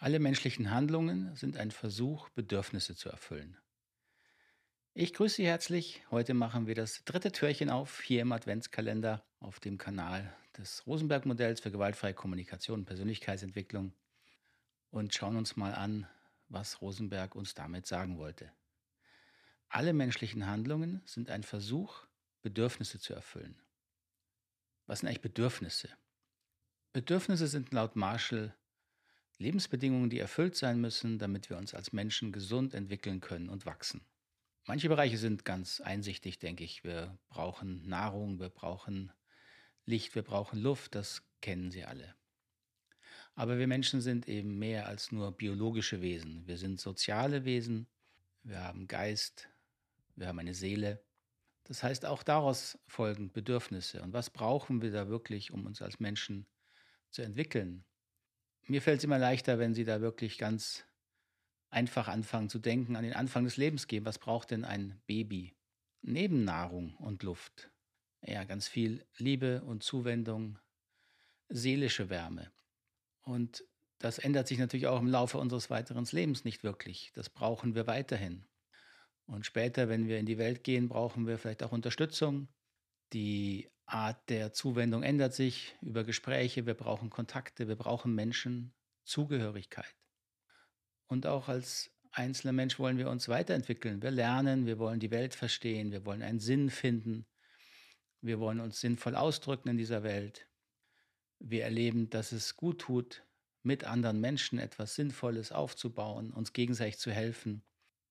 Alle menschlichen Handlungen sind ein Versuch, Bedürfnisse zu erfüllen. Ich grüße Sie herzlich. Heute machen wir das dritte Türchen auf, hier im Adventskalender auf dem Kanal des Rosenberg-Modells für gewaltfreie Kommunikation und Persönlichkeitsentwicklung und schauen uns mal an, was Rosenberg uns damit sagen wollte. Alle menschlichen Handlungen sind ein Versuch, Bedürfnisse zu erfüllen. Was sind eigentlich Bedürfnisse? Bedürfnisse sind laut Marshall Lebensbedingungen, die erfüllt sein müssen, damit wir uns als Menschen gesund entwickeln können und wachsen. Manche Bereiche sind ganz einsichtig, denke ich. Wir brauchen Nahrung, wir brauchen Licht, wir brauchen Luft, das kennen Sie alle. Aber wir Menschen sind eben mehr als nur biologische Wesen. Wir sind soziale Wesen, wir haben Geist, wir haben eine Seele. Das heißt, auch daraus folgen Bedürfnisse. Und was brauchen wir da wirklich, um uns als Menschen zu entwickeln? Mir fällt es immer leichter, wenn Sie da wirklich ganz einfach anfangen zu denken, an den Anfang des Lebens gehen. Was braucht denn ein Baby? Neben Nahrung und Luft. Ja, ganz viel Liebe und Zuwendung, seelische Wärme. Und das ändert sich natürlich auch im Laufe unseres weiteren Lebens nicht wirklich. Das brauchen wir weiterhin. Und später, wenn wir in die Welt gehen, brauchen wir vielleicht auch Unterstützung. Die Art der Zuwendung ändert sich über Gespräche, wir brauchen Kontakte, wir brauchen Menschen, Zugehörigkeit. Und auch als einzelner Mensch wollen wir uns weiterentwickeln. Wir lernen, wir wollen die Welt verstehen, wir wollen einen Sinn finden, wir wollen uns sinnvoll ausdrücken in dieser Welt. Wir erleben, dass es gut tut, mit anderen Menschen etwas Sinnvolles aufzubauen, uns gegenseitig zu helfen,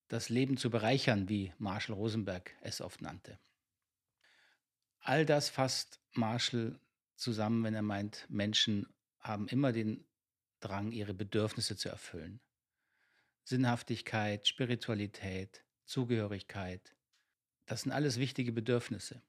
das Leben zu bereichern, wie Marshall Rosenberg es oft nannte. All das fasst Marshall zusammen, wenn er meint, Menschen haben immer den Drang, ihre Bedürfnisse zu erfüllen. Sinnhaftigkeit, Spiritualität, Zugehörigkeit, das sind alles wichtige Bedürfnisse.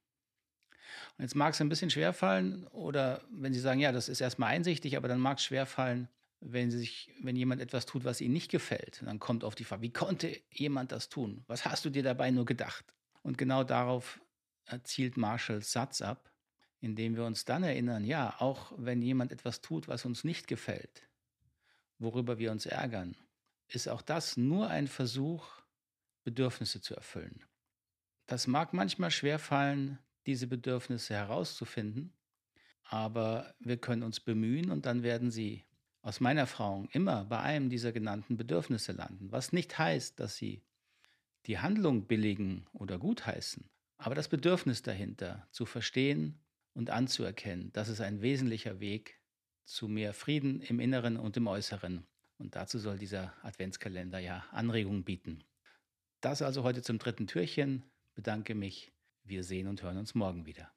Und jetzt mag es ein bisschen schwerfallen, oder wenn Sie sagen, ja, das ist erstmal einsichtig, aber dann mag es schwerfallen, wenn, sich, wenn jemand etwas tut, was Ihnen nicht gefällt. Und dann kommt auf die Frage, wie konnte jemand das tun? Was hast du dir dabei nur gedacht? Und genau darauf zielt Marshalls Satz ab, indem wir uns dann erinnern, ja, auch wenn jemand etwas tut, was uns nicht gefällt, worüber wir uns ärgern, ist auch das nur ein Versuch, Bedürfnisse zu erfüllen. Das mag manchmal schwerfallen, diese Bedürfnisse herauszufinden, aber wir können uns bemühen und dann werden sie aus meiner Erfahrung immer bei einem dieser genannten Bedürfnisse landen, was nicht heißt, dass sie die Handlung billigen oder gutheißen, aber das Bedürfnis dahinter zu verstehen und anzuerkennen, das ist ein wesentlicher Weg zu mehr Frieden im Inneren und im Äußeren. Und dazu soll dieser Adventskalender ja Anregungen bieten. Das also heute zum dritten Türchen. Bedanke mich. Wir sehen und hören uns morgen wieder.